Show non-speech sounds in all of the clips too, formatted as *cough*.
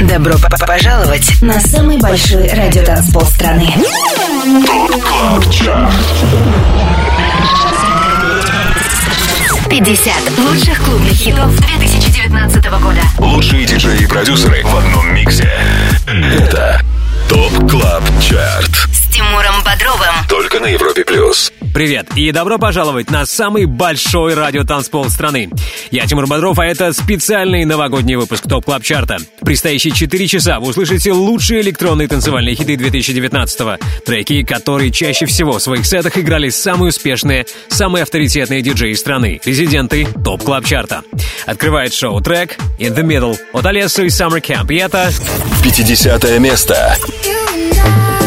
Добро пожаловать на самый большой радиотанцпол страны. 50 лучших клубных хитов 2019 года. Лучшие диджеи и продюсеры в одном миксе. Это Top Club Chart. С Тимуром Бодровым. Только на Европе Плюс. Привет и добро пожаловать на самый большой радиотанцпол страны. Я Тимур Бодров, а это специальный новогодний выпуск Top Club Chart а. Предстоящие 4 часа вы услышите лучшие электронные танцевальные хиты 2019-го. Треки, которые чаще всего в своих сетах играли самые успешные, самые авторитетные диджеи страны. Резиденты Top Club Chart а. Открывает шоу трек In The Middle от Алессо и Summer Camp. И это... 50 место. ТОП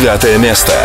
49 место.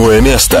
48 место.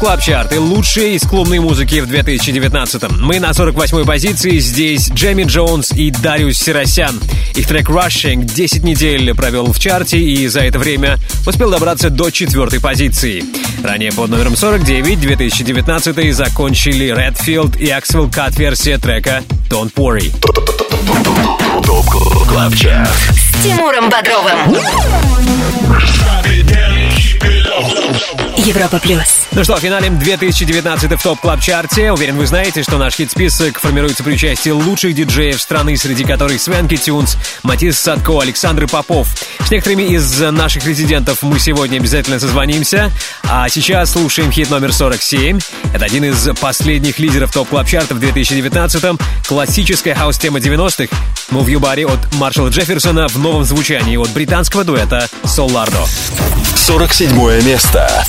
Club Chart и лучшие из клубной музыки в 2019-м. Мы на 48-й позиции. Здесь Джейми Джонс и Дариус Сиросян. Их трек Rushing 10 недель провел в чарте и за это время успел добраться до четвертой позиции. Ранее под номером 49 2019 закончили Redfield и Axwell Cut версия трека Don't Worry. Top Club Chart. С Тимуром Бодровым. Европа плюс. Ну что, финалим 2019 в TOP Club Chart е. Уверен, вы знаете, что наш хит-список формируется при участии лучших диджеев страны, среди которых Swanky Tunes, Matisse & Sadko, Александр Попов. С некоторыми из наших резидентов мы сегодня обязательно созвонимся. А сейчас слушаем хит номер 47. Это один из последних лидеров TOP Club Chart а в 2019-м. Классическая хаус-тема 90-х. Move Your Body от Маршалла Джефферсона в новом звучании от британского дуэта Solardo. 47 место.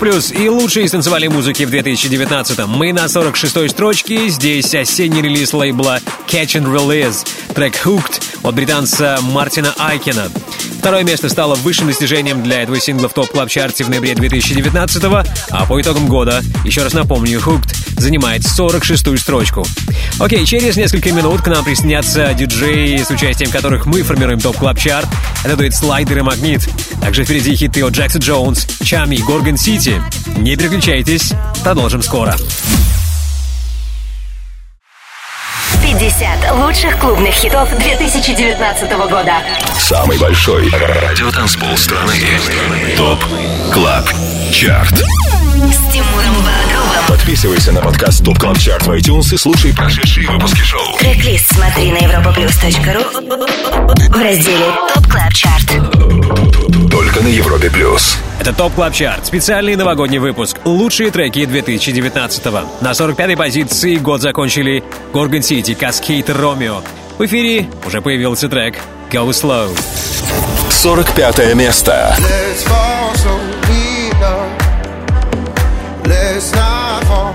Плюс и лучшие из танцевальной музыки в 2019-м. Мы на 46-й строчке. Здесь осенний релиз лейбла Catch and Release. Трек Hooked от британца Мартина Айкина. Второе место стало высшим достижением для этого сингла в TOP Club Chart е в ноябре 2019 а по итогам года, еще раз напомню, Hooked занимает 46-ю строчку. Окей, через несколько минут к нам присоединятся диджеи, с участием которых мы формируем TOP Club Chart. Это дует Слайдер и Магнит. Также впереди хиты от Джекса Джонс, Чами и Горгон Сити. Не переключайтесь, продолжим скоро. 50 лучших клубных хитов 2019 года. Самый большой радиотанцпол страны. ТОП КЛАБ ЧАРТ. С Тимуром Бодровым. Подписывайся на подкаст ТОП КЛАБ ЧАРТ в iTunes и слушай прошедшие выпуски шоу. Трек-лист смотри на europaplus.ru в разделе TOP Club Chart. Только на Европе Плюс. Это TOP Club Chart. Специальный новогодний выпуск. Лучшие треки 2019-го. На 45-й позиции год закончили Gorgon City, Kaskade, Roméo. В эфире уже появился трек Go Slow. 45 место. Let's fall so we know. Let's not fall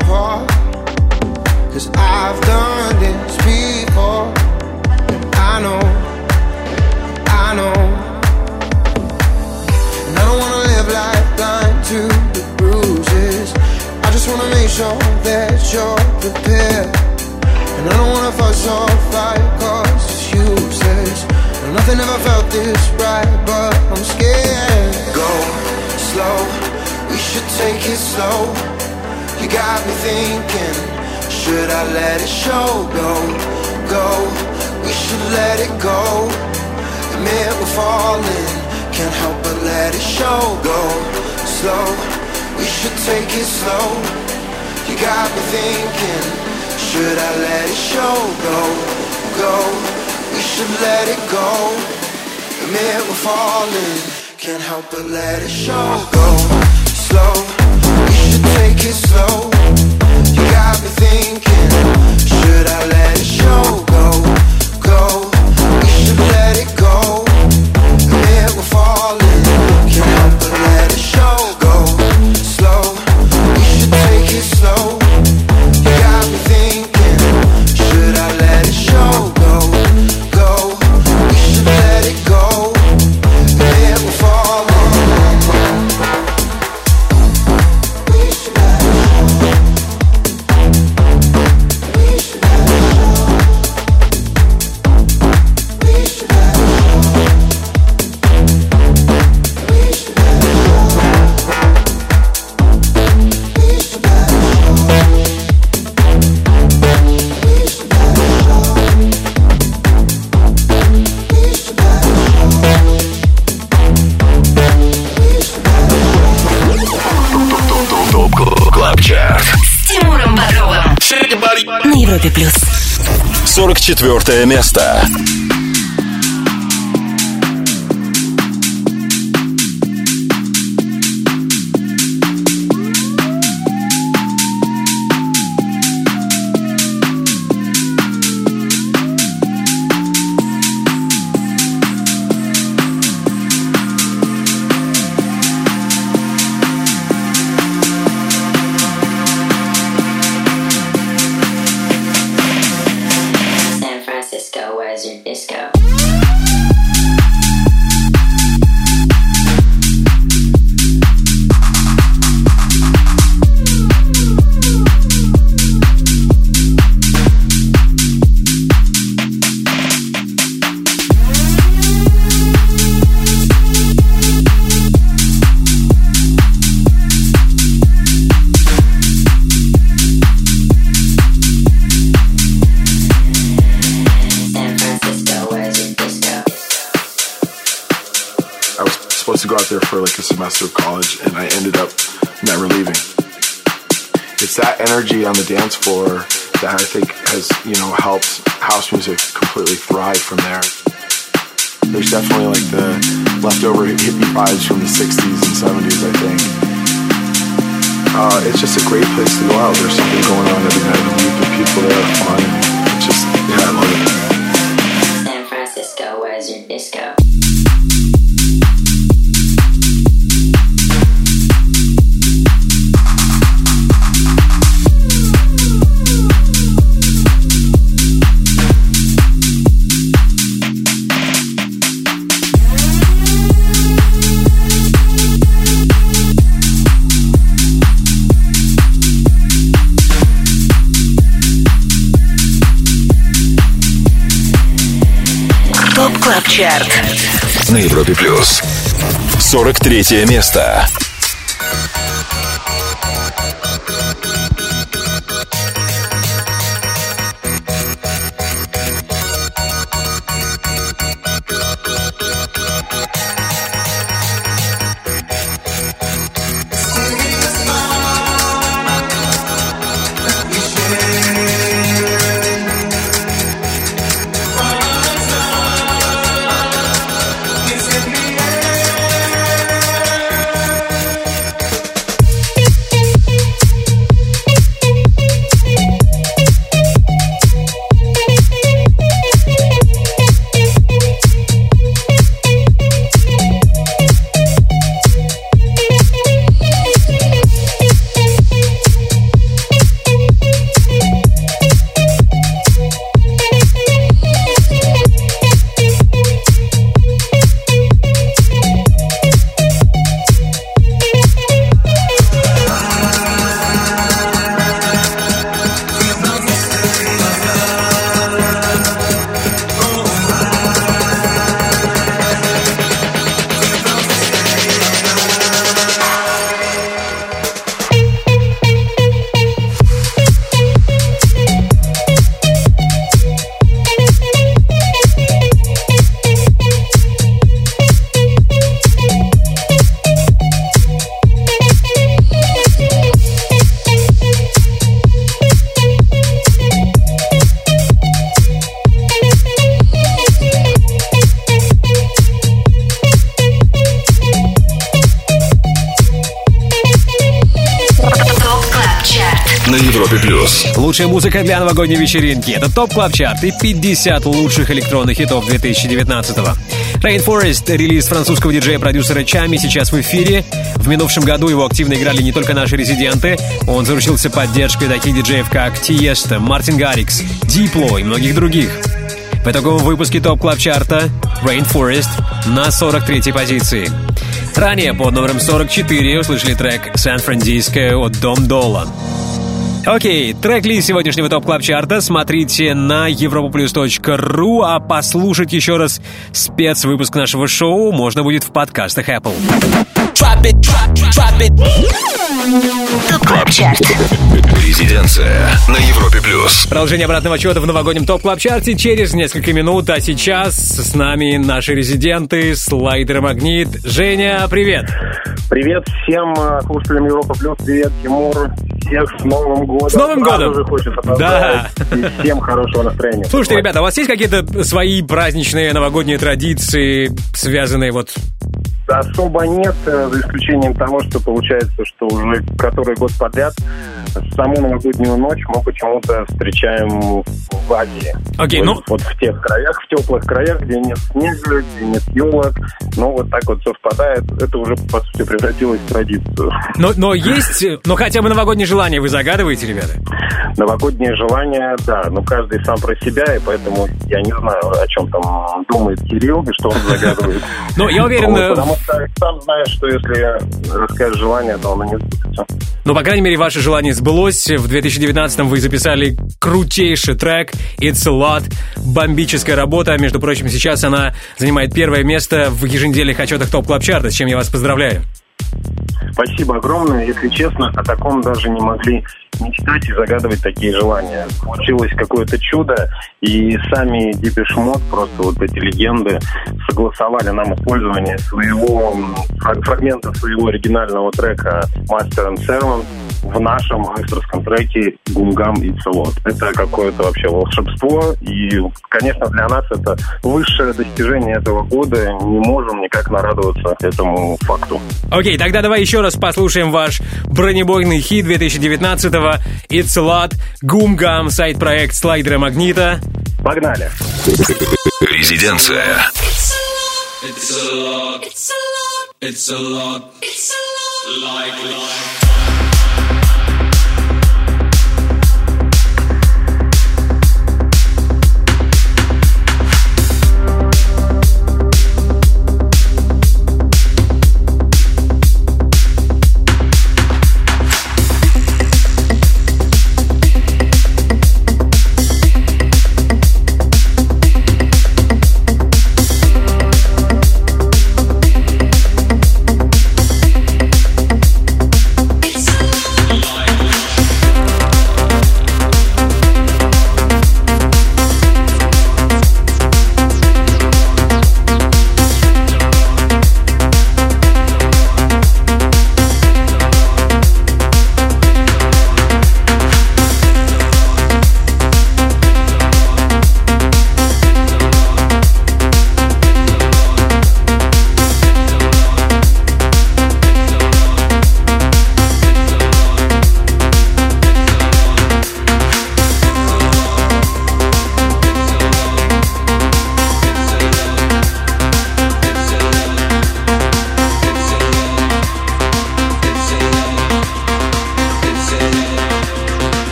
apart. Cause I've done just wanna make sure that you're prepared. And I don't wanna fuss or fight cause it's useless. And nothing ever felt this right, but I'm scared. Go slow, we should take it slow. You got me thinking, should I let it show? Go, go, we should let it go. Admit we're falling, can't help but let it show. Go slow, we should take it slow. You got me thinking, should I let it show? Go, go, we should let it go. Admit we're falling, can't help but let it show. Go slow, we should take it slow. You got me thinking, should I let it show? Go, go, we should let it go. Admit we're falling, can't help but let it show. Slow, we should take it slow. Европе Плюс. 44 место. From there. There's definitely like the leftover hippie vibes from the 60s and 70s, I think. Uh, it's just a great place to go out. There's something going on every night of the people there are fun. It's just, yeah, I love it. San Francisco, where's your disco? Чарт. На Европе Плюс. 43 место. Лучшая музыка для новогодней вечеринки. Это TOP Club Chart и 50 лучших электронных хитов 2019-го. Rainforest, релиз французского диджея-продюсера Tchami, сейчас в эфире. В минувшем году его активно играли не только наши резиденты. Он заручился поддержкой таких диджеев, как Tiësto, Мартин Гаррикс, Дипло и многих других. В итоговом выпуске TOP Club Chart а Rainforest на 43-й позиции. Ранее под номером 44 услышали трек «San Frandisco» от Dom Dolla. Окей, трек-лист сегодняшнего TOP Club Chart а смотрите на europaplus.ru, а послушать еще раз спецвыпуск нашего шоу можно будет в подкастах Apple. TOP Club Chart. Резиденция на Европе плюс. Продолжение обратного отчета в новогоднем TOP Club Chart е через несколько минут, а сейчас с нами наши резиденты, Slider & Magnit. Женя, привет! Привет всем э, слушателям Европа Плюс, привет, Тимур, всех с Новым годом. С Новым Сразу годом! же хочется поздравить и всем хорошего настроения. Слушайте, ребята, у вас есть какие-то свои праздничные новогодние традиции, связанные вот... Особо нет, за исключением того, что получается, что уже который год подряд саму новогоднюю ночь мы почему-то встречаем в Азии. Окей, вот, ну- Вот в тех краях, в теплых краях, где нет снега, где нет елок. Ну, вот так вот совпадает. Это уже, по сути, превратилось в традицию. Но, но есть, но хотя бы новогодние желания вы загадываете, ребята? Новогодние желания, да, но каждый сам про себя, и поэтому я не знаю, о чем там думает Кирилл и что он загадывает. *laughs* Ну, я уверен, э, Потому что сам знаешь, что если расскажешь желание, то оно не сбудется. Ну, по крайней мере, ваше желание сбылось. В 2019-м вы записали крутейший трек «It's a Lot». Бомбическая работа. Между прочим, сейчас она занимает первое место в еженедельных отчетах TOP Club Chart а, с чем я вас поздравляю. Спасибо огромное. Если честно, о таком даже не могли мечтать и загадывать такие желания. Случилось какое-то чудо, и сами Depeche Mode, просто вот эти легенды, согласовали нам использование своего фрагмента своего оригинального трека Master and Servant в нашем авторском треке Гумгам и Целот. Это какое-то вообще волшебство, и, конечно, для нас это высшее достижение этого года. Не можем никак нарадоваться этому факту. Окей, тогда давай еще раз послушаем ваш бронебойный хит 2019-го «It's a Lot», «Гум-гам», сайт-проект слайдера Магнита. Погнали! Резиденция. It's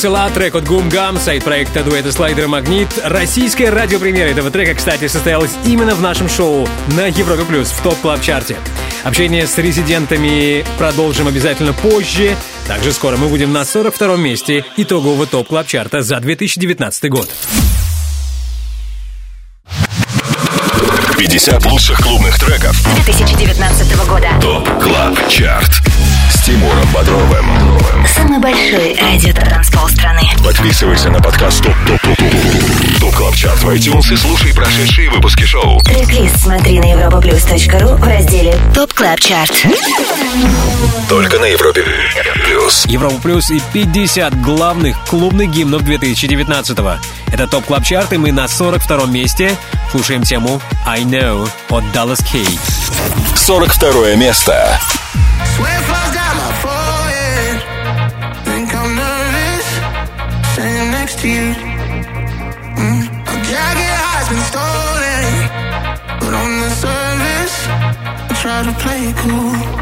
весела. Трек от Гум Гам, сайт проекта дуэта Слайдер Магнит. Российская радиопремьера этого трека, кстати, состоялась именно в нашем шоу на Европе Плюс в топ клаб чарте Общение с резидентами продолжим обязательно позже. Также скоро мы будем на 42-м месте итогового топ клаб чарта за 2019 год. 50 лучших клубных треков 2019 года. ТОП Клаб Чарт. С Тимуром Бодровым. Самый большой радиотанцпол страны. Подписывайся на подкаст TOP TOP TOP TOP TOP Club Chart в iTunes и слушай прошедшие выпуски шоу. трек-лист смотри на europaplus.ru в разделе TOP Club Chart. Только на Европе Плюс. Европа Плюс и 50 главных клубных гимнов 2019 года. Это TOP Club Chart, и мы на 42-м месте слушаем тему «I Know» от DallasK. 42 место. to you. Mm. A jacket has been stolen, but on the surface, I try to play it cool.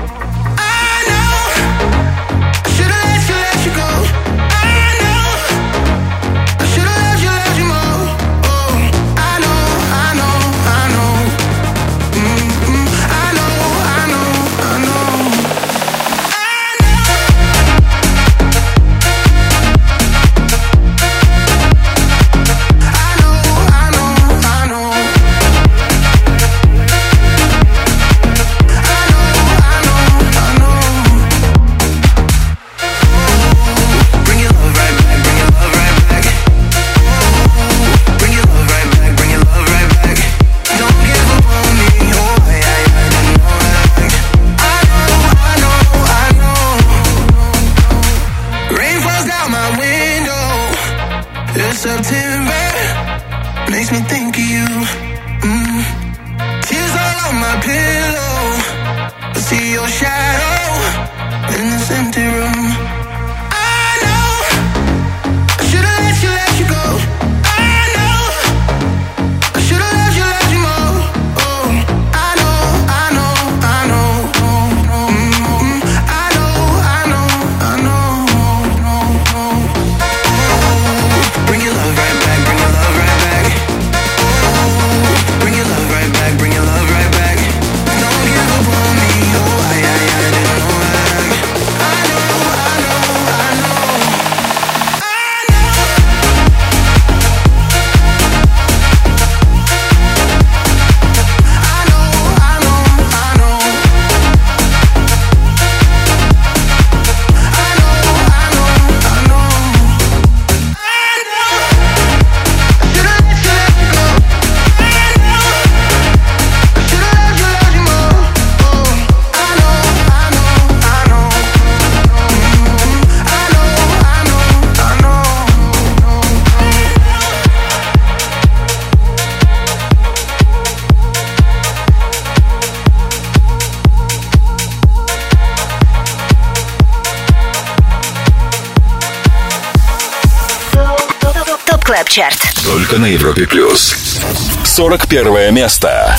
ТОП-чарт. Только на Европе+. плюс. 41 место.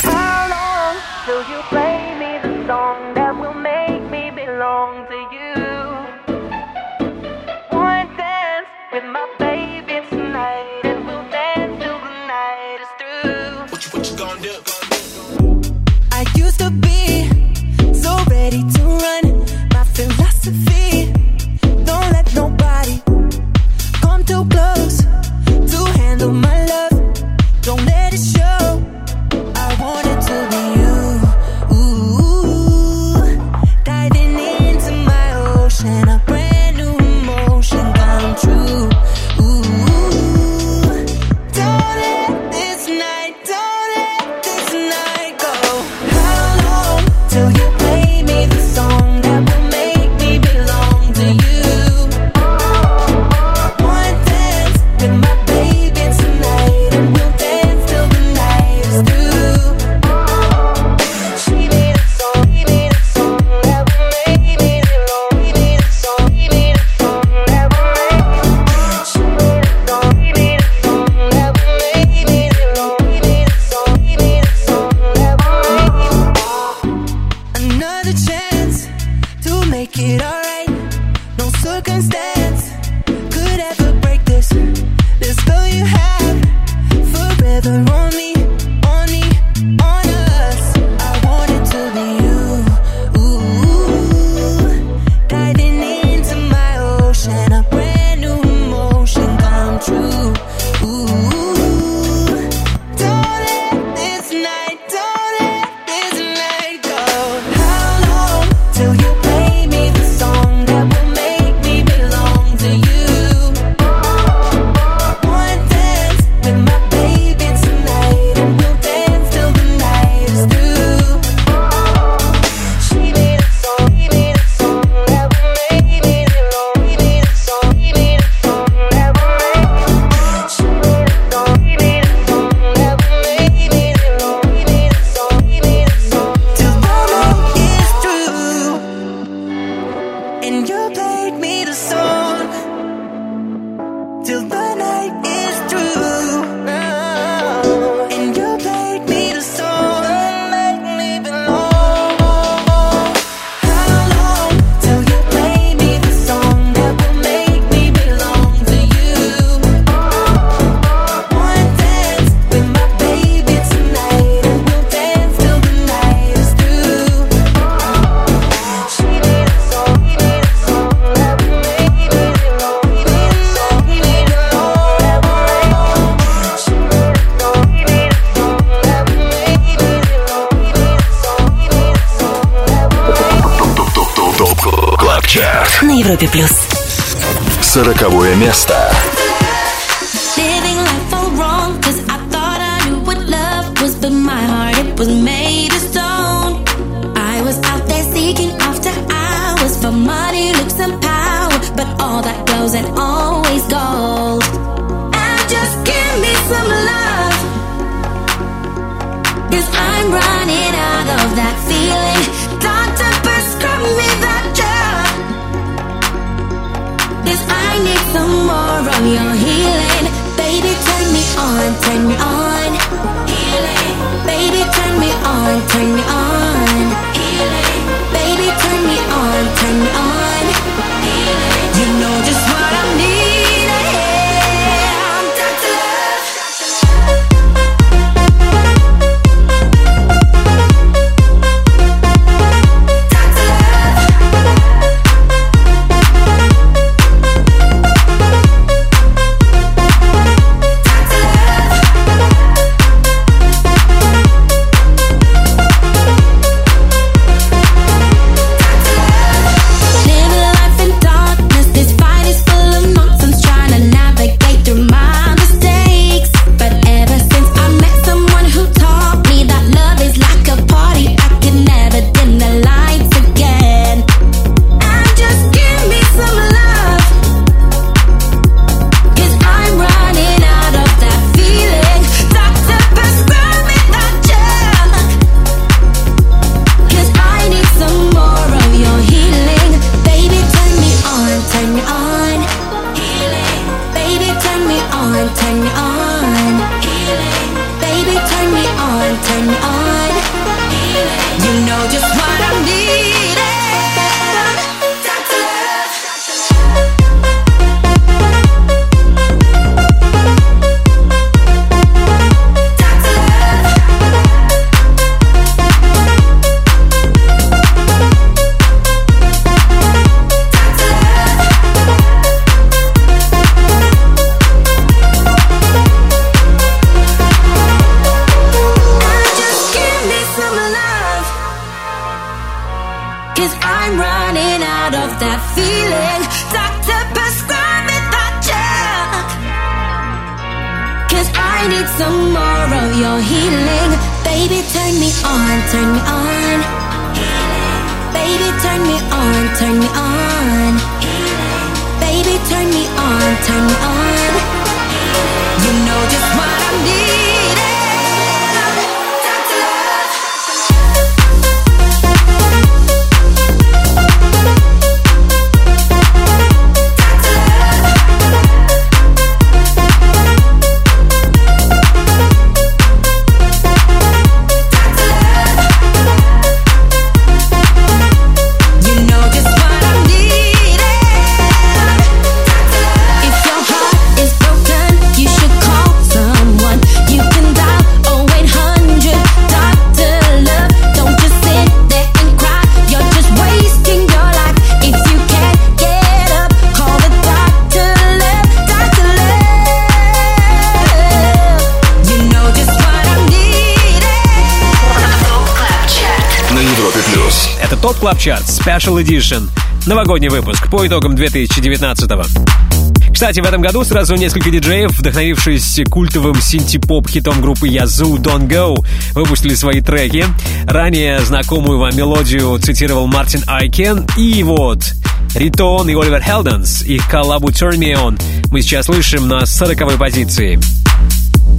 Европе плюс. Сороковое место. Living life all wrong, cause I thought I knew what love was, but my heart it was made of stone. I was out there seeking after hours for money, looks, and power, but all that goes and always gold. And just give me some love, cause I'm running Healing. Baby, turn me on, turn me on. Healing. Baby, turn me on, turn me on. Healing. Baby, turn me on, turn me on. TOP Club Chart Special Edition. Новогодний выпуск по итогам 2019-го. Кстати, в этом году сразу несколько диджеев, вдохновившись культовым синти-поп хитом группы Yazoo Don't Go, выпустили свои треки. Ранее знакомую вам мелодию цитировал Мартин Айкин. И вот Riton и Oliver Heldens, их коллабу Turn Me On мы сейчас слышим на 40 позиции.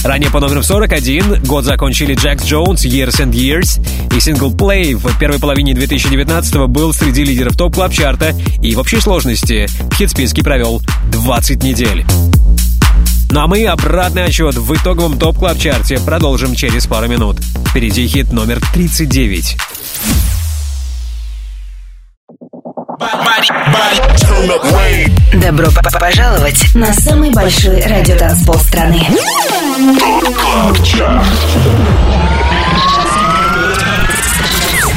Ранее по номеру 41 год закончили Jax Jones, Years and Years, и сингл Play в первой половине 2019 был среди лидеров топ клаб чарта и в общей сложности в хит-списке провел 20 недель. Ну а мы обратный отчет в итоговом топ клаб чарте продолжим через пару минут. Впереди хит номер 39. Добро пожаловать на самый большой радиотанцпол страны.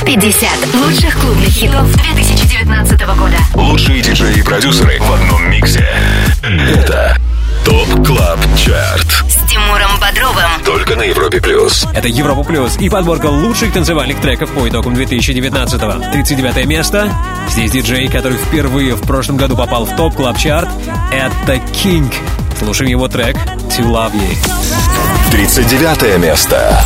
50 лучших клубных хитов 2019 года. Лучшие диджеи и продюсеры в одном миксе. Это ТОП КЛАБ ЧАРТ С Тимуром Бодровым. Только на Европе Плюс. Это Европа Плюс и подборка лучших танцевальных треков по итогам 2019-го. 39 место. Здесь диджей, который впервые в прошлом году попал в топ клаб чарт Это King. Слушаем его трек «To Love You». 39 место.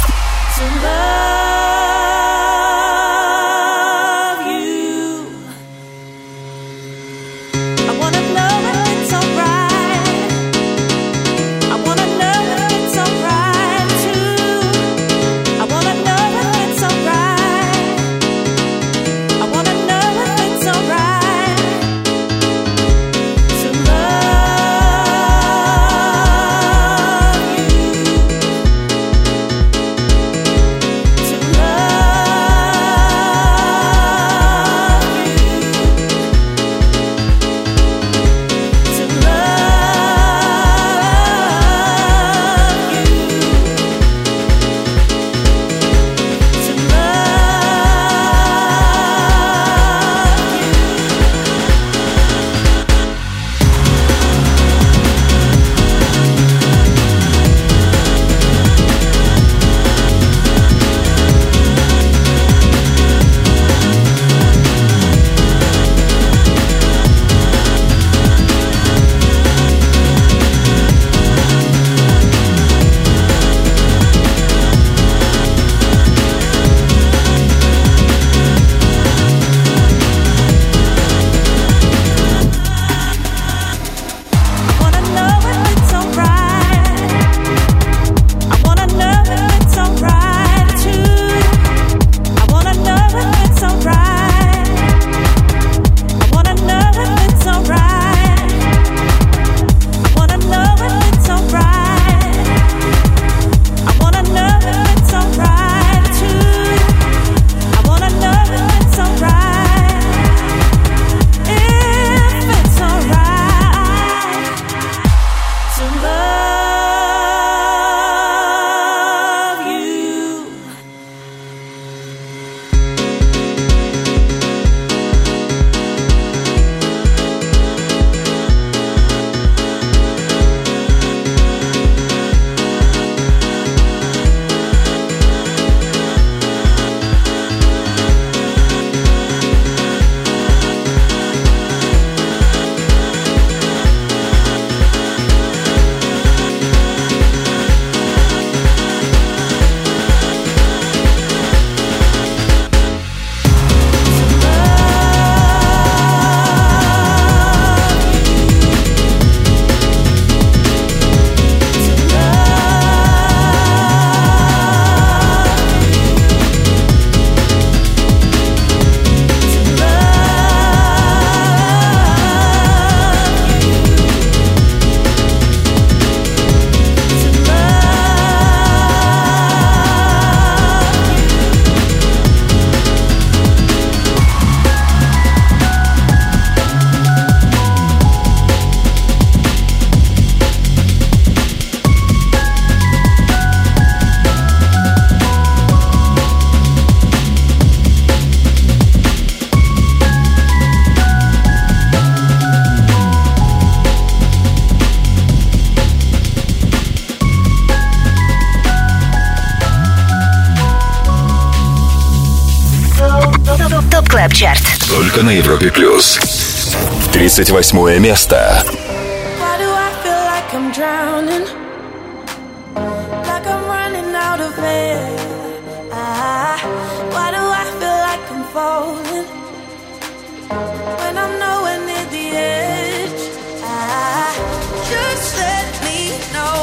Just let me know.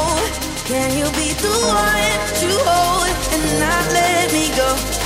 Can you be the one to hold and not let me go?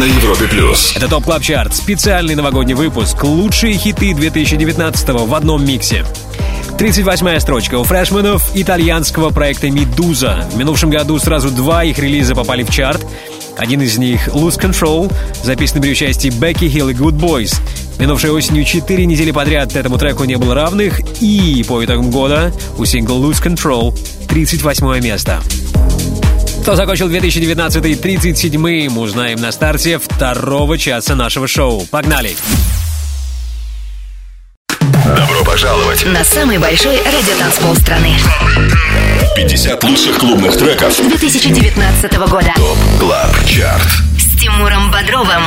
На Европе плюс. Это TOP Club Chart, специальный новогодний выпуск. Лучшие хиты 2019 в одном миксе. 38-я строчка у фрешменов итальянского проекта «Meduza». В минувшем году сразу два их релиза попали в чарт. Один из них «Lose Control», записанный при участии Бекки Хилл и Goodboys. Минувшей осенью четыре недели подряд этому треку не было равных, и по итогам года у сингла «Lose Control» 38 место. Кто закончил 2019 37-м, узнаем на старте второго часа нашего шоу. Погнали! Добро пожаловать! На самый большой радиотанцпол страны. 50 лучших клубных треков 2019 года. Club Chart. Тимуром Бодровым.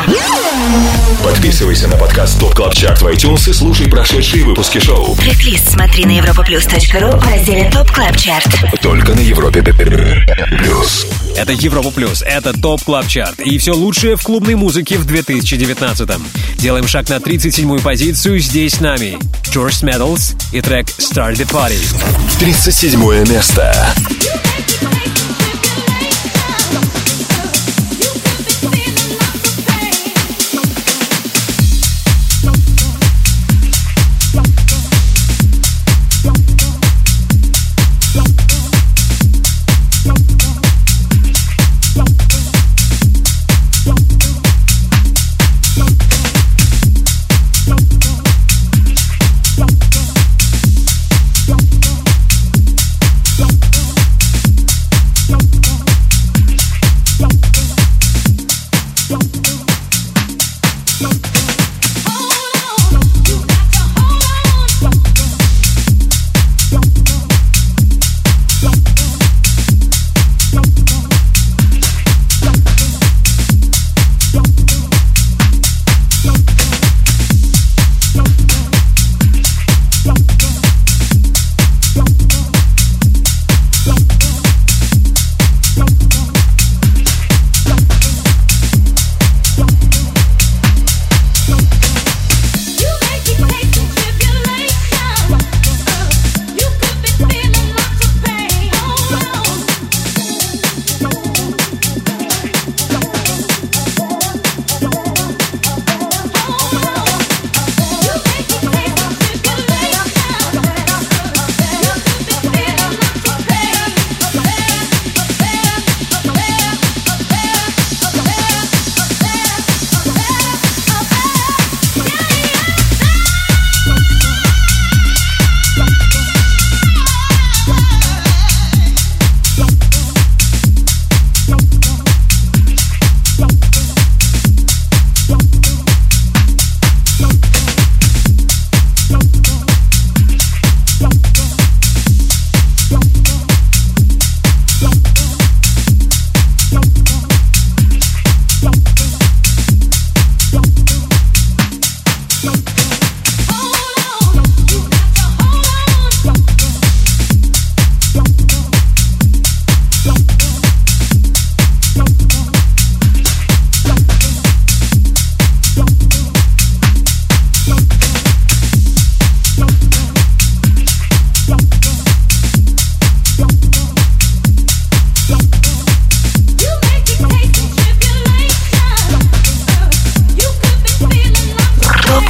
Подписывайся на подкаст TOP Club Chart в iTunes и слушай прошедшие выпуски шоу. Трек-лист смотри на europaplus.ru в разделе TOP Club Chart. Только на Европе плюс. Это Европа Плюс, это TOP Club Chart и все лучшее в клубной музыке в 2019-м. Делаем шаг на 37-ю позицию, здесь с нами George Medals и трек Start the Party. 37 место.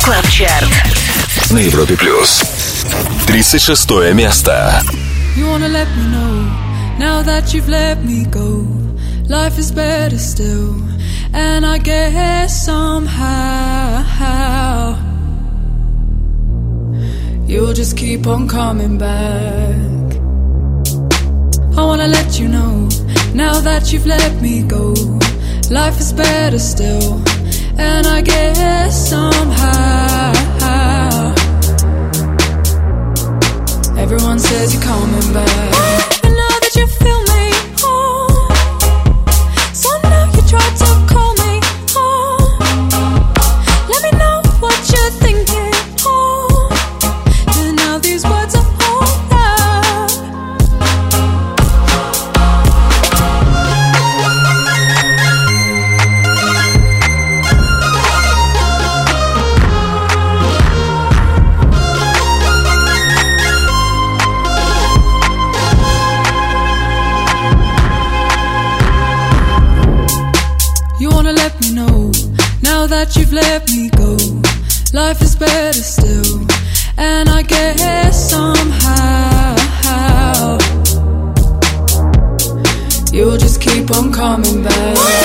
Клаб Чарт. На Европе Плюс. 36 место. You wanna let me know, now that you've let me go. Life is better still, and I guess somehow You'll just keep on coming back. I wanna let you know, now that you've let me go. Life is better still and I guess somehow everyone says you're coming back. I know that you feel. let me go. Life is better still, and I guess somehow you'll just keep on coming back.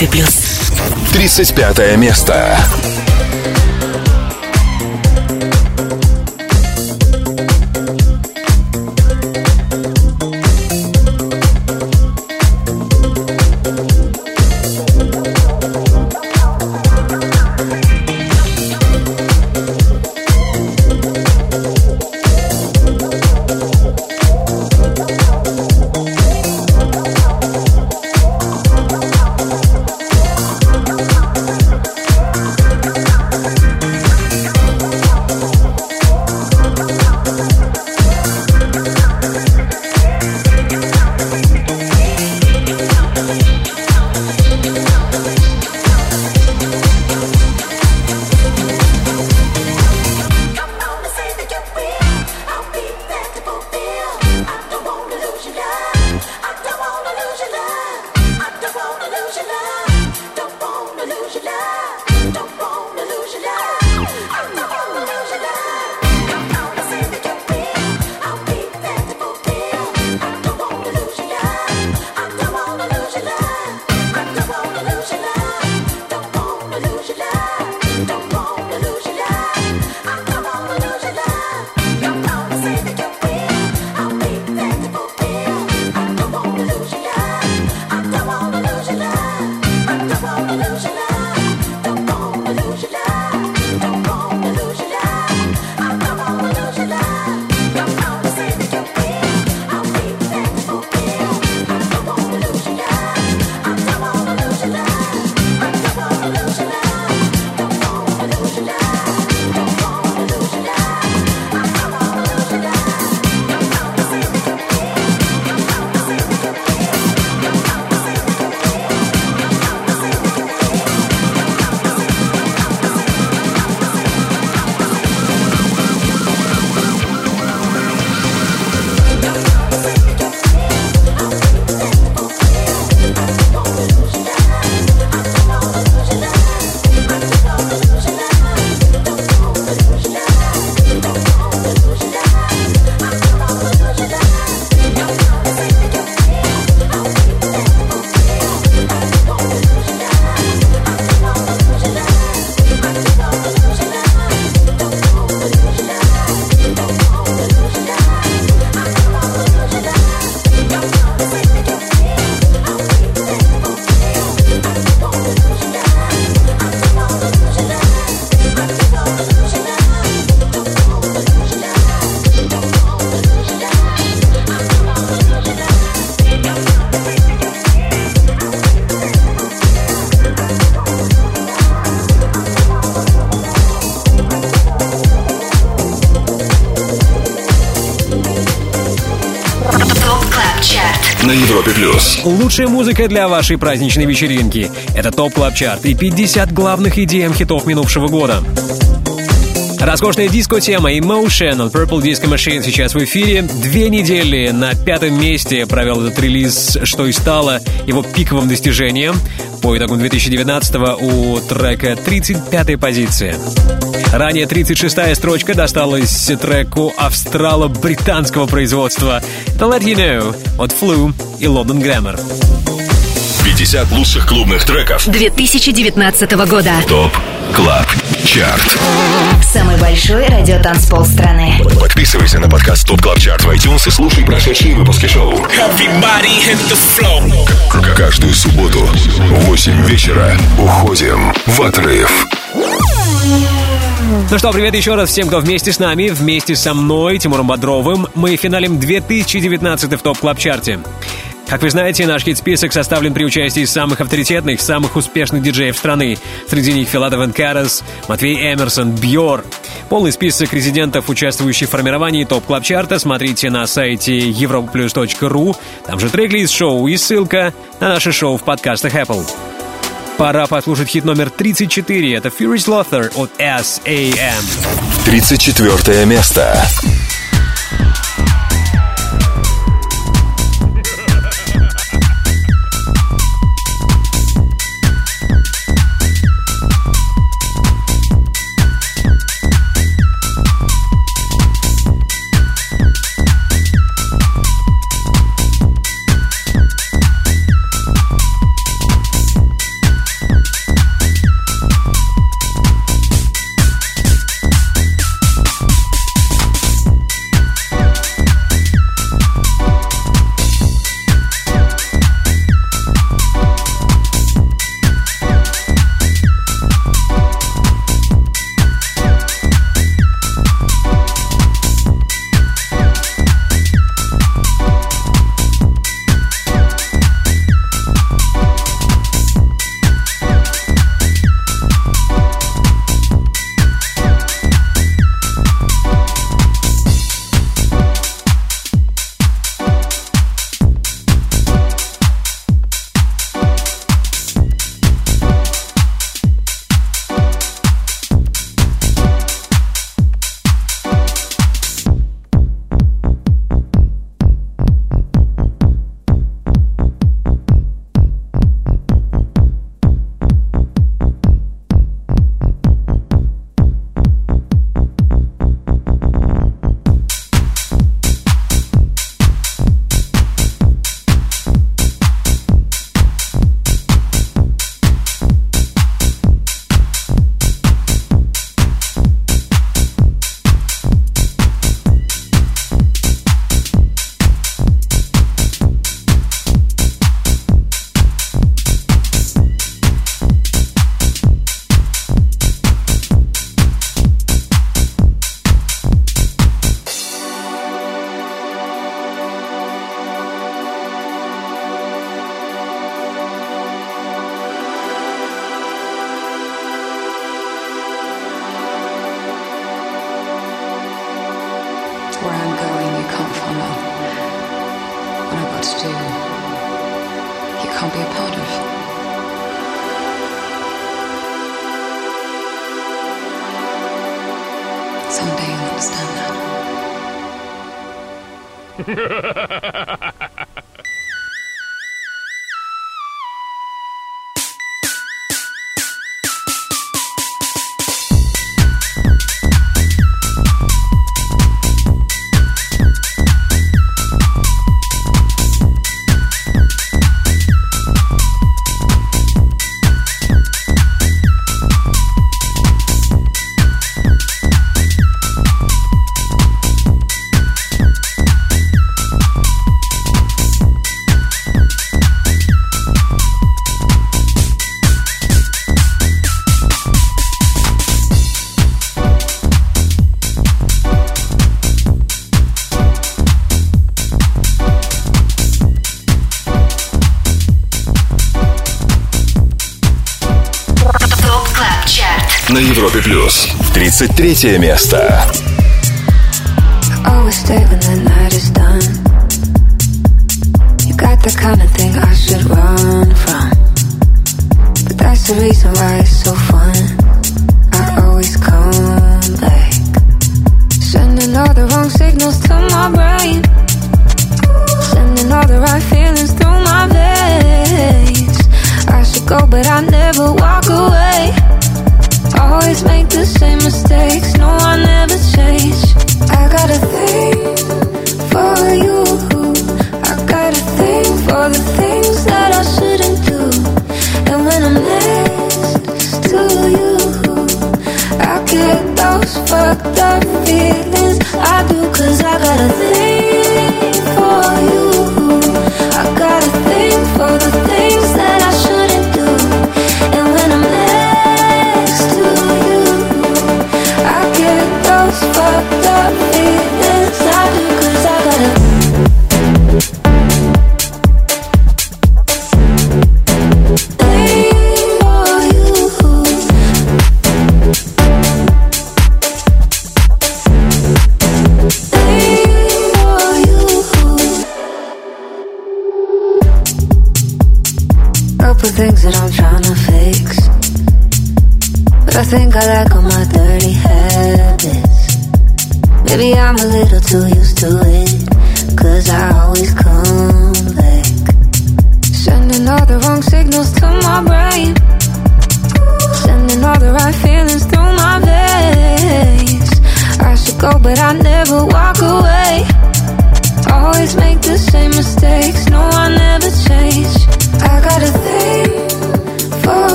Европе плюс. 35 место. Лучшая музыка для вашей праздничной вечеринки. Это TOP Club Chart и 50 главных EDM-хитов минувшего года. Роскошная диско-тема Emotion от Purple Disco Machine сейчас в эфире. Две недели на пятом месте провел этот релиз, что и стало его пиковым достижением. По итогам 2019 у трека 35-я позиция. Ранее 36-я строчка досталась треку австрало-британского производства Let You Know от Flume и London Grammar. 50 лучших клубных треков 2019 года. TOP Club Chart. Самый большой радиотанцпол страны. Подписывайся на подкаст TOP Club Chart в iTunes и слушай прошедшие выпуски шоу. К- Каждую субботу в 8 вечера уходим в отрыв. Ну что, привет еще раз всем, кто вместе с нами, вместе со мной, Тимуром Бодровым. Мы финалим 2019 в TOP Club Chart'е. Как вы знаете, наш хит-список составлен при участии самых авторитетных, самых успешных диджеев страны. Среди них Филата Венкарас, Матвей Эмерсон, Бьор. Полный список резидентов, участвующих в формировании ТОП Клаб Чарта, смотрите на сайте europaplus.ru. Там же трек-лист шоу и ссылка на наше шоу в подкастах Apple. Пора послушать хит номер 34. Это Furious Lothar от S.A.M. 34 место. 33 место. Always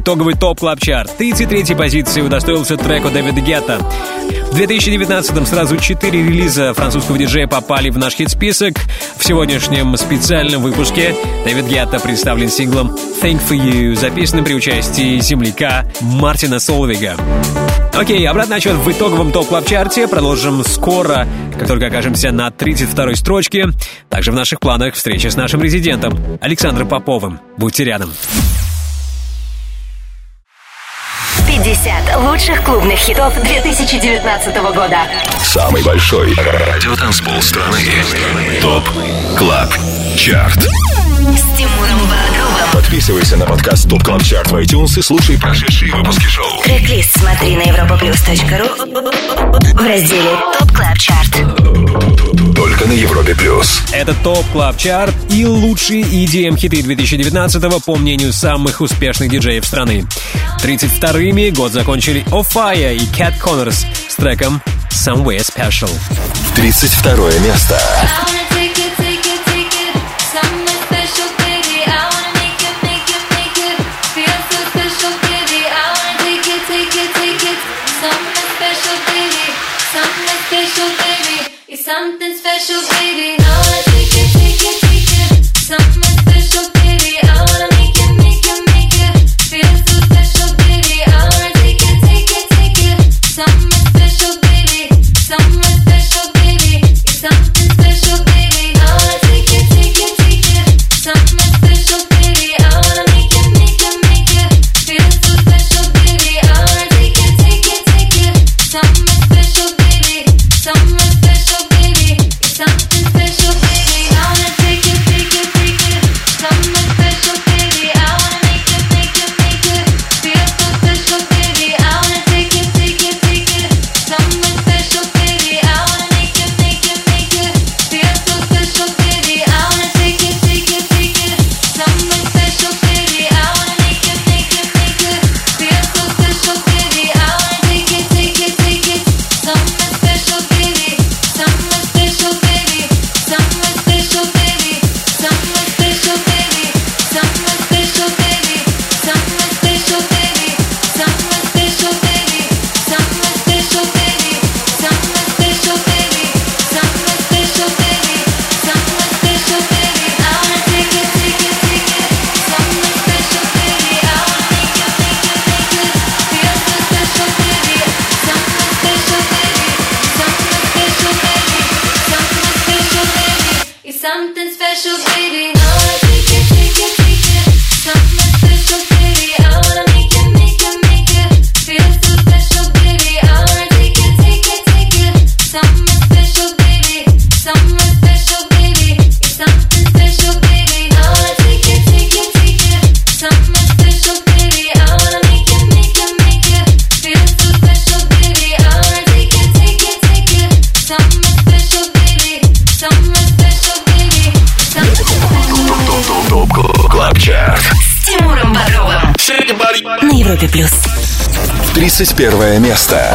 итоговый топ клаб чарт 33 позиции удостоился треку Дэвида Гетта. В 2019-м сразу четыре релиза французского диджея попали в наш хит-список. В сегодняшнем специальном выпуске Дэвид Гетта представлен синглом «Thank for You», записанным при участии земляка Мартина Солвига. Окей, обратный отчет в итоговом топ клаб чарте Продолжим скоро, как только окажемся на 32-й строчке. Также в наших планах встреча с нашим резидентом Александром Поповым. Будьте рядом. 50 лучших клубных хитов 2019 года. Самый большой радиотанцпол страны. TOP Club Chart. С Тимуром Бодровым. Подписывайся на подкаст TOP Club Chart в iTunes и слушай прошедшие выпуски шоу. Трек-лист смотри на europaplus.ru в разделе TOP Club Chart только на Европе+. плюс. Это TOP Club Chart и лучшие EDM-хиты 2019 по мнению самых успешных диджеев страны. 32-ми год закончили Офая и Cat Connors с треком «Somewhere Special». 32 место. 31 место.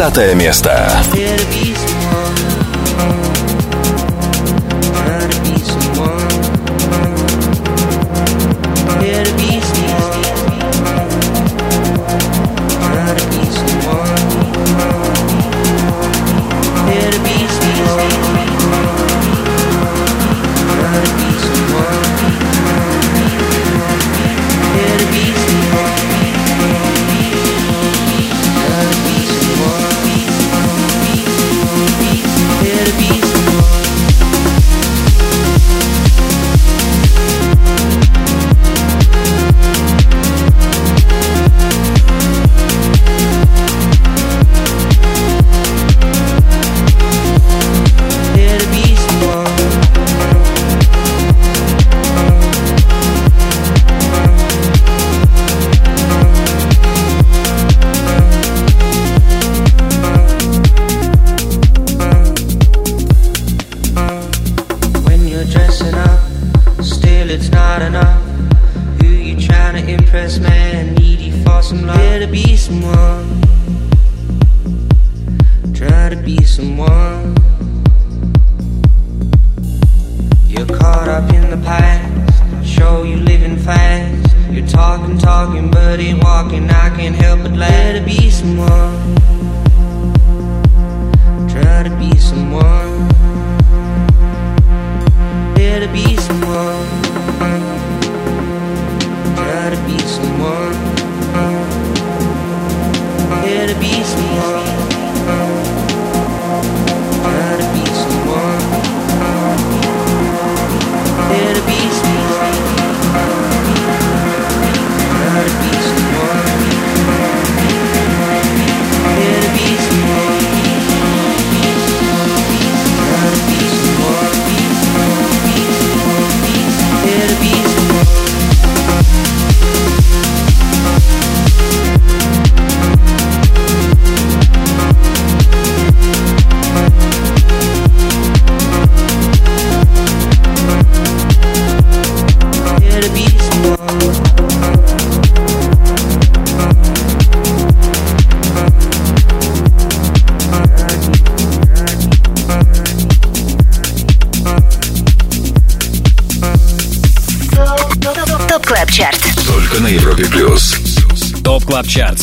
30 место.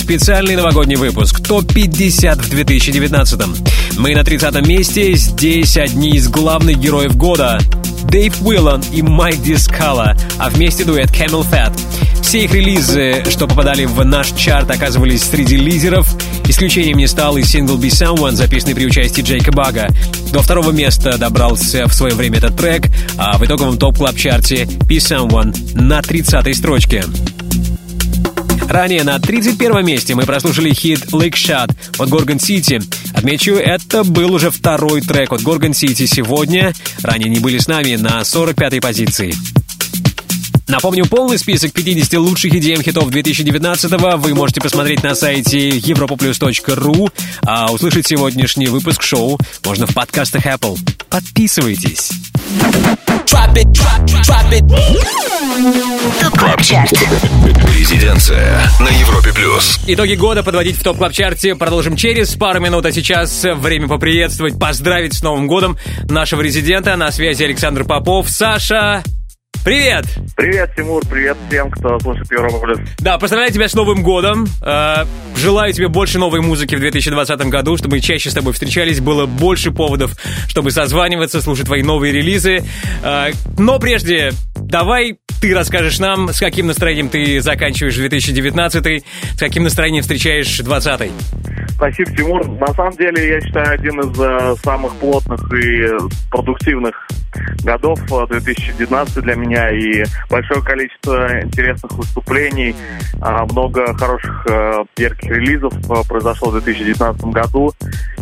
Специальный новогодний выпуск. ТОП-50 в 2019. Мы на 30 месте. Здесь одни из главных героев года. Дэйв Уиллан и Майк Дискала, а вместе дуэт CamelPhat. Все их релизы, что попадали в наш чарт, оказывались среди лидеров. Исключением не стал и сингл Be Someone, записанный при участии Джейка Бага. До второго места добрался в свое время этот трек, а в итоговом TOP Club Chart'е Be Someone на 30-й строчке. Ранее на 31 месте мы прослушали хит Lake Shot от Gorgon City. Отмечу, это был уже второй трек от Gorgon City сегодня. Ранее не были с нами на 45-й позиции. Напомню, полный список 50 лучших EDM хитов 2019 вы можете посмотреть на сайте europoplus.ru, а услышать сегодняшний выпуск шоу можно в подкастах Apple. Подписывайтесь. TOP Club Chart. Резиденция на Европе плюс. Итоги года подводить в TOP Club Chart'е продолжим через пару минут, а сейчас время поприветствовать, поздравить с Новым годом нашего резидента. На связи Александр Попов. Саша, привет! Привет, Тимур, привет всем, кто слушает Европа Плюс. Да, поздравляю тебя с Новым годом. Э, желаю тебе больше новой музыки в 2020 году, чтобы чаще с тобой встречались, было больше поводов, чтобы созваниваться, слушать твои новые релизы. Э, но прежде, давай ты расскажешь нам, с каким настроением ты заканчиваешь 2019, с каким настроением встречаешь 20 Спасибо, Тимур. На самом деле, я считаю, один из э, самых плотных и э, продуктивных годов э, 2019 для меня. И большое количество интересных выступлений, а, много хороших э, ярких релизов э, произошло в 2019 году.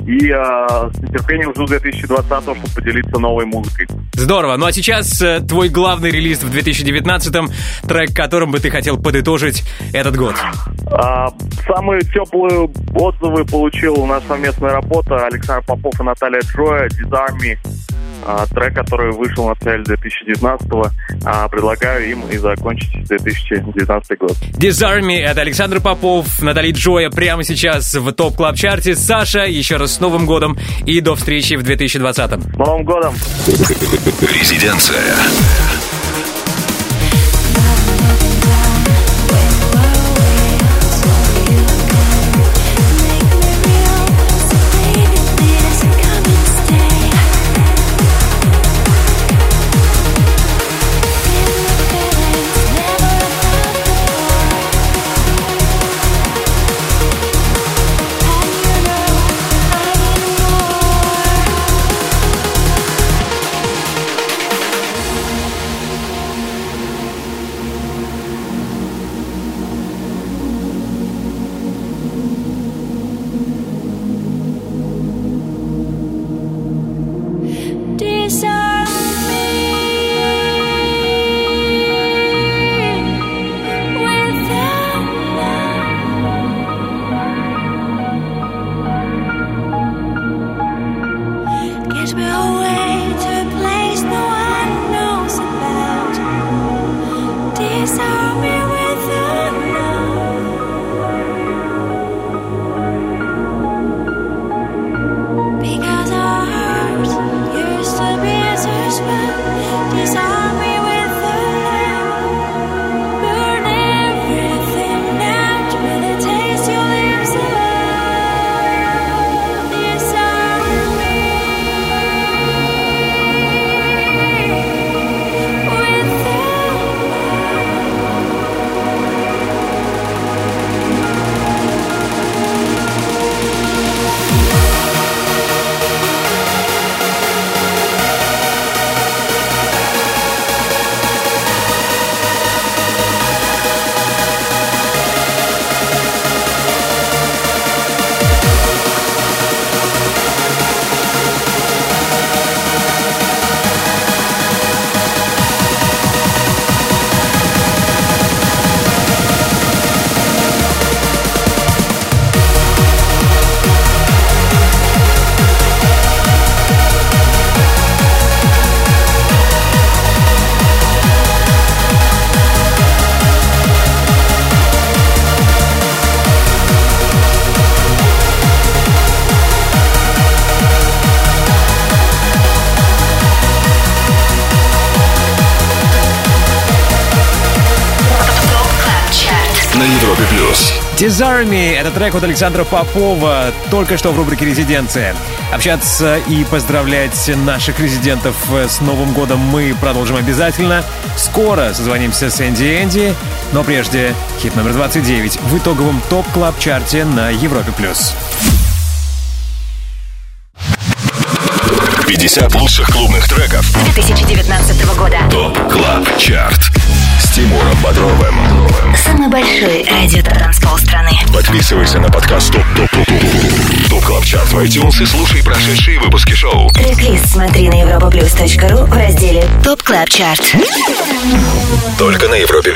И э, с нетерпением жду 2020, чтобы поделиться новой музыкой. Здорово. Ну а сейчас э, твой главный релиз в 2019, трек, которым бы ты хотел подытожить этот год. А, Самые теплые отзывы получил наша совместная работа Александр Попов и Наталья Джоя «Disarmy». А, Трек, который вышел в начале 2019-го. А, Предлагаю им и закончить 2019 год. Disarmy — это Александр Попов, Натали Джоя прямо сейчас в топ клаб чарте Саша, еще раз с Новым годом и до встречи в 2020 С Новым годом! Резиденция. На Европе плюс. Desire это трек от Александра Попова, только что в рубрике «Резиденция». Общаться и поздравлять наших резидентов с Новым годом мы продолжим обязательно. Скоро созвонимся с Энди Энди, но прежде хит номер 29 в итоговом топ клаб чарте на Европе+. плюс. 50 лучших клубных треков 2019 года. TOP Club Chart с Тимуром Бодровым. Самый большой радиотанцпол страны. Подписывайся на подкаст TOP TOP TOP TOP TOP Club Chart в iTunes и слушай прошедшие выпуски шоу. Трек-лист смотри на europaplus.ru в разделе TOP Club Chart. Только на Европе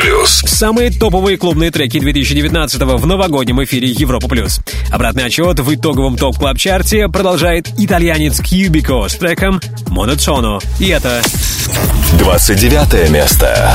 плюс. Самые топовые клубные треки 2019 в новогоднем эфире Европа Плюс. Обратный отсчет в итоговом TOP Club Chart'е продолжает итальянец Qubiko с треком Монотоно. И это 29 место.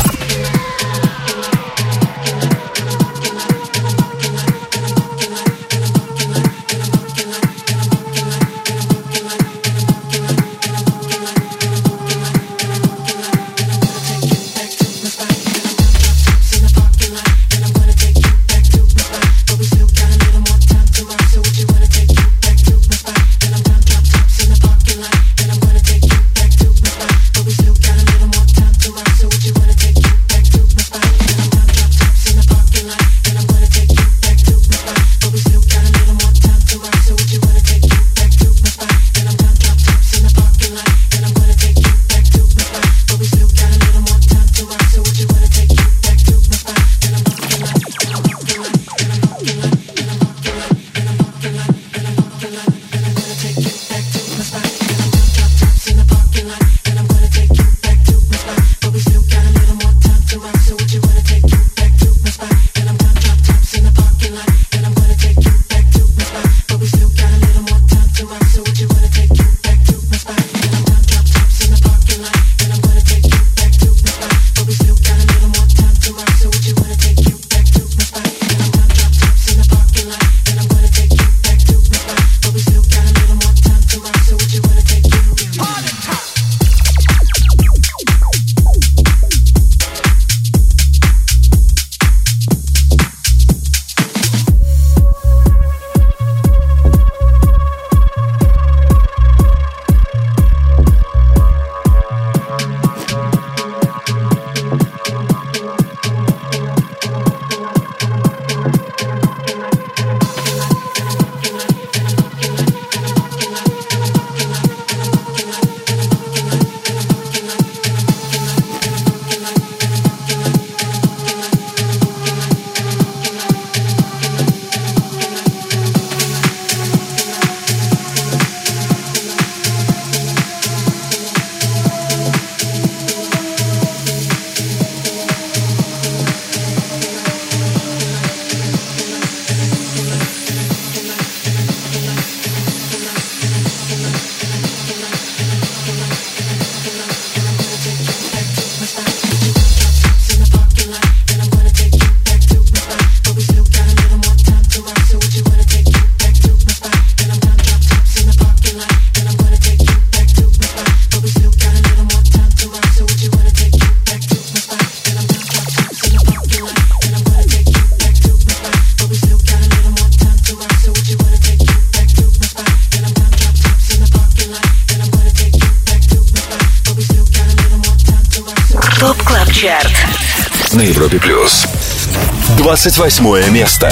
28 место.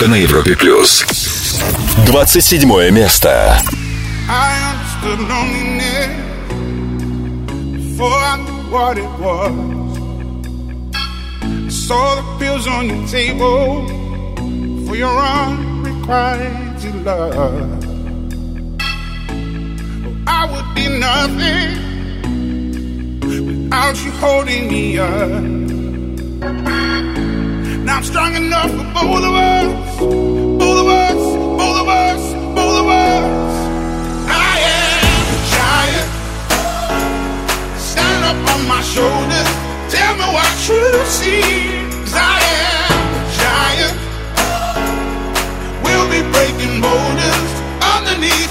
Только на Европе плюс. 27 место. What it was. I saw the pills on your table for your unrequited love. Oh, I would be nothing without you holding me up. Now I'm strong enough for both of us, both of us, both of us, both of us. I am a giant. Stand up on my shoulders. Tell me what you see. 'Cause I am a giant. We'll be breaking boulders underneath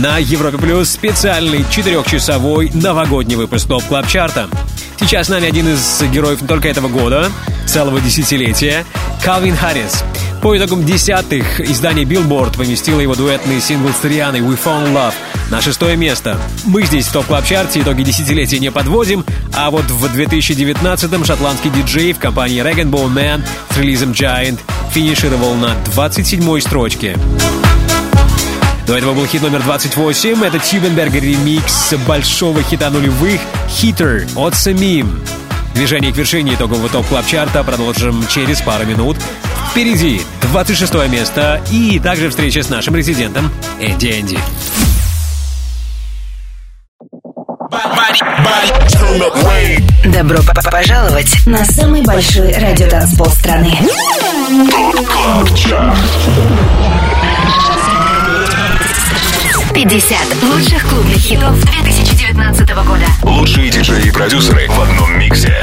На Европе Плюс специальный четырехчасовой новогодний выпуск TOP Club Chart'а. Сейчас с нами один из героев не только этого года, целого десятилетия, Калвин Харрис. По итогам десятых издание Billboard поместило его дуэтный сингл с Рианной «We Found Love» на шестое место. Мы здесь в TOP Club Chart'е итоги десятилетия не подводим, а вот в 2019-м шотландский диджей в компании Rag'n'Bone Man с релизом Giant финишировал на 27-й строчке. До этого был хит номер 28. Это Тюбенберг ремикс большого хита нулевых «Hitter» от Самим. Движение к вершине итогового топ клаб чарта продолжим через пару минут. Впереди 26 место и также встреча с нашим резидентом Эдди Энди. Добро п- п- пожаловать на самый большой радиотанцпол страны. Club Chart. 50 лучших клубных хитов 2019 года. Лучшие диджеи и продюсеры в одном миксе.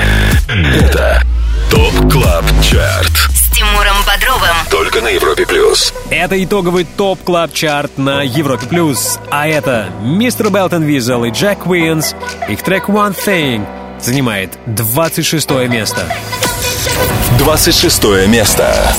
Это TOP Club Chart С Тимуром Бодровым. Только на Европе Плюс. Это итоговый TOP Club Chart на Европе плюс. А это Mr. Belt & Wezol и Jack Wins. Их трек One Thing занимает 26 место. 26 место.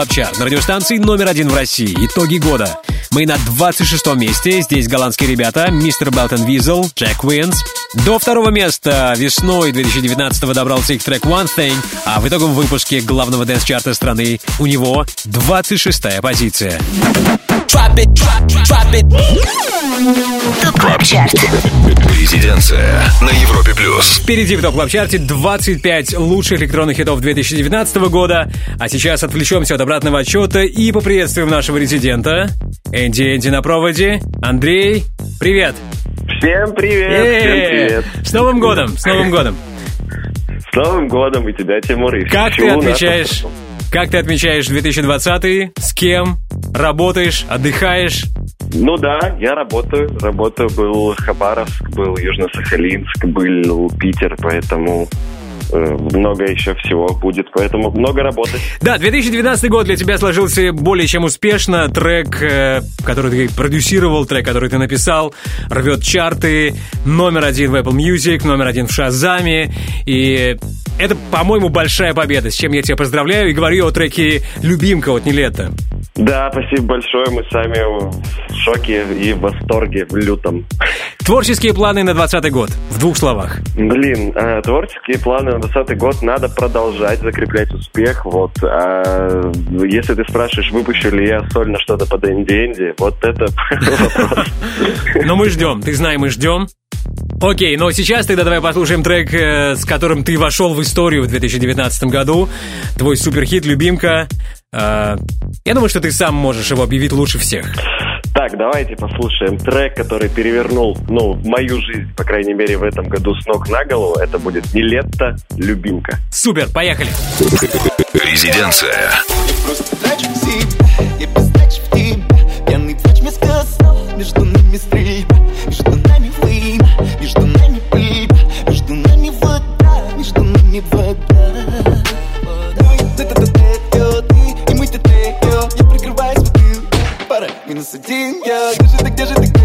Плюс. TOP Club Chart на радиостанции номер один в России. Итоги года. Мы на 26 месте. Здесь голландские ребята. Mr. Belt & Wezol, Jack Wins. До второго места весной 2019 добрался их трек One Thing, а в итоговом выпуске главного дэнс-чарта страны у него 26 позиция. TOP Club Chart. Резиденция на Европе Плюс. Впереди в TOP Club Chart'е 25 лучших электронных хитов 2019 года. А сейчас отвлечемся от обратного отчета и поприветствуем нашего резидента. Энди Энди на проводе. Андрей, привет. Всем привет, Э-э-э. всем привет. С Новым годом, с Новым годом. С Новым годом и тебя, Тимур. и Как ты отмечаешь? Как ты отмечаешь 2020? С кем? Работаешь? Отдыхаешь? Ну да, я работаю. Работаю. Был Хабаровск, был Южно-Сахалинск, был Питер, поэтому э, много еще всего будет, поэтому много работы. Да, 2019 год для тебя сложился более чем успешно. Трек, э, который ты продюсировал, трек, который ты написал, рвет чарты, номер один в Apple Music, номер один в Шазаме. И это, по-моему, большая победа, с чем я тебя поздравляю. И говорю о треке «Любимка» от Нилетто. Да, спасибо большое. Мы сами в шоке и в восторге, в лютом. Творческие планы на 20 год. В двух словах. Блин, э, творческие планы на 2020 год надо продолжать закреплять успех. Вот, а если ты спрашиваешь, выпущу ли я сольно что-то под инди вот это *laughs* вопрос. Но мы ждем, ты знай, мы ждем. Окей, но сейчас тогда давай послушаем трек, э, с которым ты вошел в историю в 2019 году. Твой суперхит, любимка. А, я думаю, что ты сам можешь его объявить лучше всех. Так, давайте послушаем трек, который перевернул, ну, мою жизнь, по крайней мере, в этом году с ног на голову. Это будет Нилетто «Любимка». Супер, поехали! Резиденция. Пьяный плач сказал, между нами стрельба Jean, yeah. Que je t'ai, que je t'ai...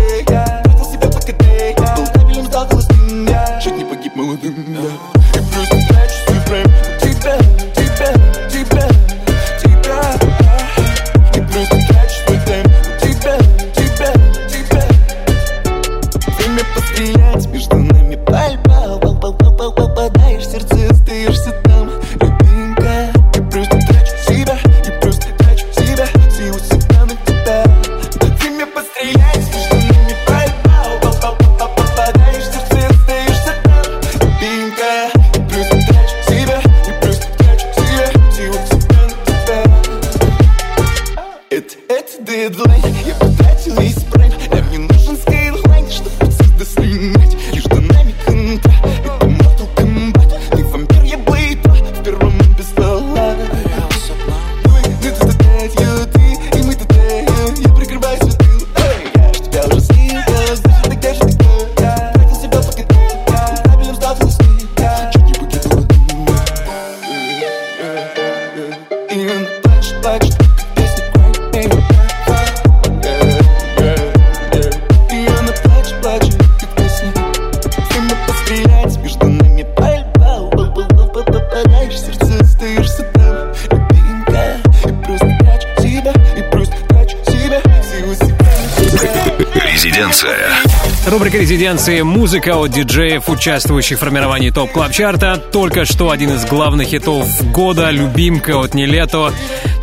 резиденции «Музыка» от диджеев, участвующих в формировании топ клаб чарта Только что один из главных хитов года «Любимка» от Нелето.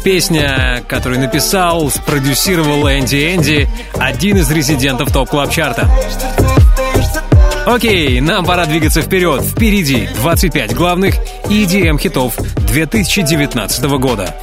Песня, которую написал, спродюсировал Энди Энди, один из резидентов топ клаб чарта Окей, нам пора двигаться вперед. Впереди 25 главных EDM-хитов 2019 года.